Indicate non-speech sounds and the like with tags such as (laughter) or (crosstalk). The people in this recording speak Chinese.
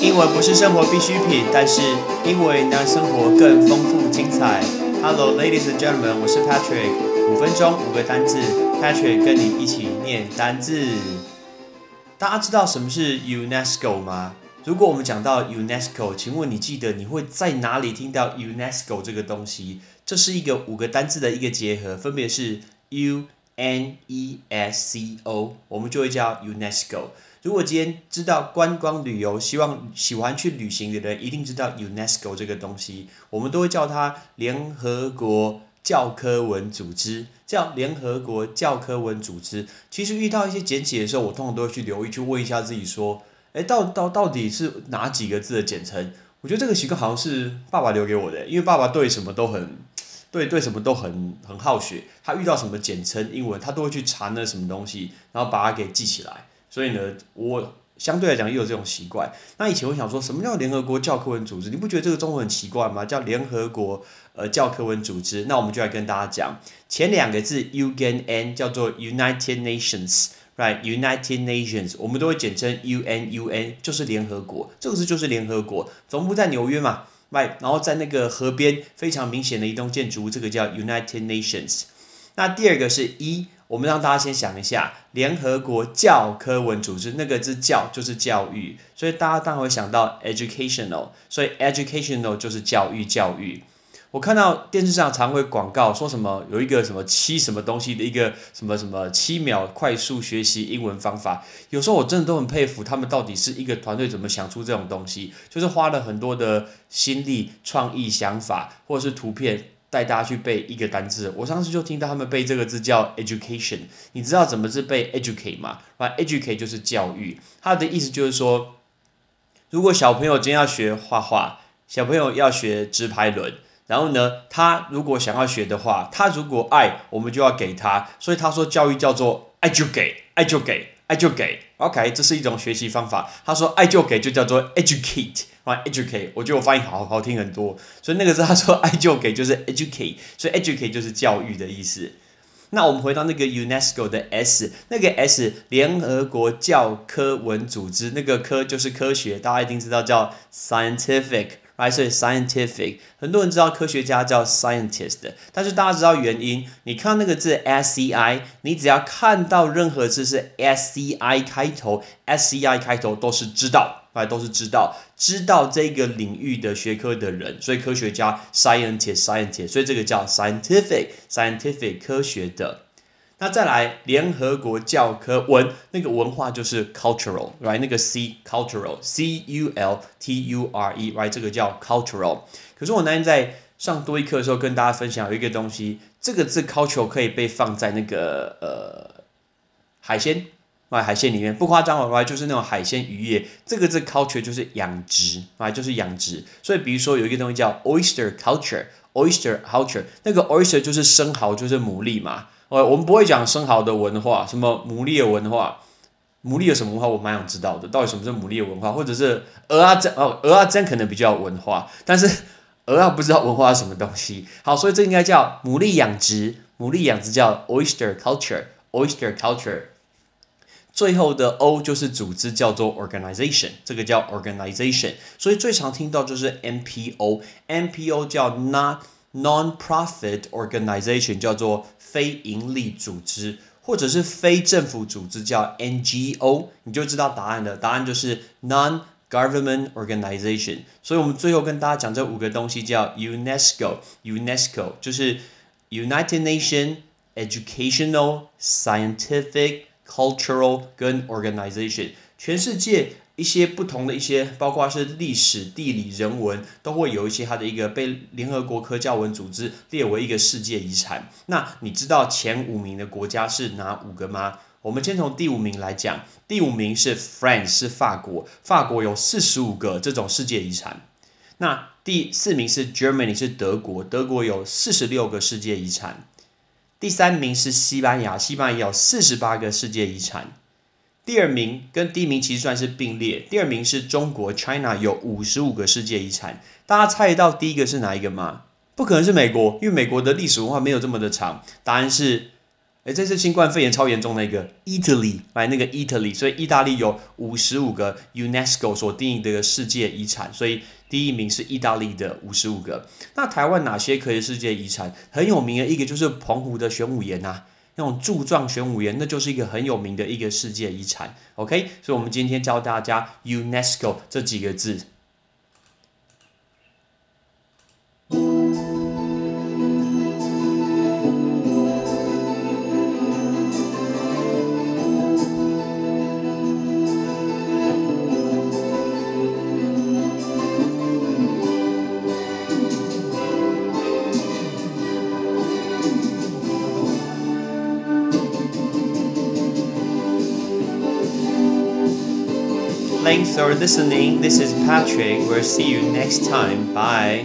英文不是生活必需品，但是英文让生活更丰富精彩。Hello, ladies and gentlemen，我是 Patrick。五分钟五个单字，Patrick 跟你一起念单字。大家知道什么是 UNESCO 吗？如果我们讲到 UNESCO，请问你记得你会在哪里听到 UNESCO 这个东西？这是一个五个单字的一个结合，分别是 U N E S C O，我们就会叫 UNESCO。如果今天知道观光旅游，希望喜欢去旅行的人一定知道 UNESCO 这个东西，我们都会叫它联合国教科文组织，叫联合国教科文组织。其实遇到一些简写的时候，我通常都会去留意，去问一下自己说，诶，到到到底是哪几个字的简称？我觉得这个习惯好像是爸爸留给我的，因为爸爸对什么都很，对对什么都很很好学，他遇到什么简称英文，他都会去查那什么东西，然后把它给记起来。所以呢，我相对来讲也有这种习惯。那以前我想说，什么叫联合国教科文组织？你不觉得这个中文很奇怪吗？叫联合国呃教科文组织。那我们就来跟大家讲，前两个字 U 跟 N 叫做 United Nations，right？United Nations，我们都会简称 UN，UN 就是联合国，这个字就是联合国，总部在纽约嘛，right？然后在那个河边非常明显的一栋建筑物，这个叫 United Nations。那第二个是 E。我们让大家先想一下，联合国教科文组织那个字“教”就是教育，所以大家当然会想到 educational，所以 educational 就是教育教育。我看到电视上常会广告说什么有一个什么七什么东西的一个什么什么七秒快速学习英文方法，有时候我真的都很佩服他们到底是一个团队怎么想出这种东西，就是花了很多的心力、创意、想法或者是图片。带大家去背一个单字，我上次就听到他们背这个字叫 education。你知道怎么是背 educate 吗？啊，educate 就是教育，它的意思就是说，如果小朋友今天要学画画，小朋友要学直排轮，然后呢，他如果想要学的话，他如果爱，我们就要给他。所以他说教育叫做爱就给，爱就给爱就给。OK，这是一种学习方法。他说爱就给，就叫做 educate。啊，educate，我觉得我发音好好听很多，所以那个是他说爱就给，就是 educate，所以 educate 就是教育的意思。那我们回到那个 UNESCO 的 S，那个 S 联合国教科文组织，那个科就是科学，大家一定知道叫 scientific。哎所以 scientific，很多人知道科学家叫 scientist，但是大家知道原因？你看那个字 S C I，你只要看到任何字是 S C I 开头，S C I 开头都是知道，哎，都是知道，知道这个领域的学科的人，所以科学家 scientist，scientist，所以这个叫 scientific，scientific 科学的。那再来，联合国教科文那个文化就是 cultural，right？那个 c cultural，c u l t u r e，right？这个叫 cultural。可是我那天在上多一课的时候，跟大家分享有一个东西，这个字 cultural 可以被放在那个呃海鲜买海鲜里面不夸张哦，right？就是那种海鲜渔业，这个字 culture 就是养殖，right？就是养殖。所以比如说有一个东西叫 oyster culture，oyster culture，那个 oyster 就是生蚝，就是牡蛎嘛。呃，我们不会讲生蚝的文化，什么牡蛎的文化，牡蛎有什么文化？我蛮想知道的，到底什么是牡蛎的文化，或者是鹅啊蒸哦，鹅啊蒸可能比较文化，但是 (laughs) 鹅啊不知道文化是什么东西。好，所以这应该叫牡蛎养殖，牡蛎养殖叫 oyster culture，oyster culture。最后的 O 就是组织，叫做 organization，这个叫 organization。所以最常听到就是 NPO，NPO 叫 not non-profit organization，叫做非营利组织，或者是非政府组织叫 NGO，你就知道答案了。答案就是 non-government organization。所以，我们最后跟大家讲这五个东西叫 UNESCO，UNESCO 就是 United Nation Educational Scientific Cultural 跟 Organization，全世界。 一些不同的一些，包括是历史、地理、人文，都会有一些它的一个被联合国科教文组织列为一个世界遗产。那你知道前五名的国家是哪五个吗？我们先从第五名来讲，第五名是 France，是法国，法国有四十五个这种世界遗产。那第四名是 Germany，是德国，德国有四十六个世界遗产。第三名是西班牙，西班牙有四十八个世界遗产。第二名跟第一名其实算是并列，第二名是中国，China 有五十五个世界遗产。大家猜得到第一个是哪一个吗？不可能是美国，因为美国的历史文化没有这么的长。答案是哎，这次新冠肺炎超严重的一个 Italy，来那个 Italy，所以意大利有五十五个 UNESCO 所定义的世界遗产，所以第一名是意大利的五十五个。那台湾哪些可以世界遗产？很有名的一个就是澎湖的玄武岩呐，那种柱状玄武岩，那就是一个很有名的一个世界遗产。OK，所以我们今天教大家 UNESCO 这几个字。Thanks for listening. This is Patrick. We'll see you next time. Bye.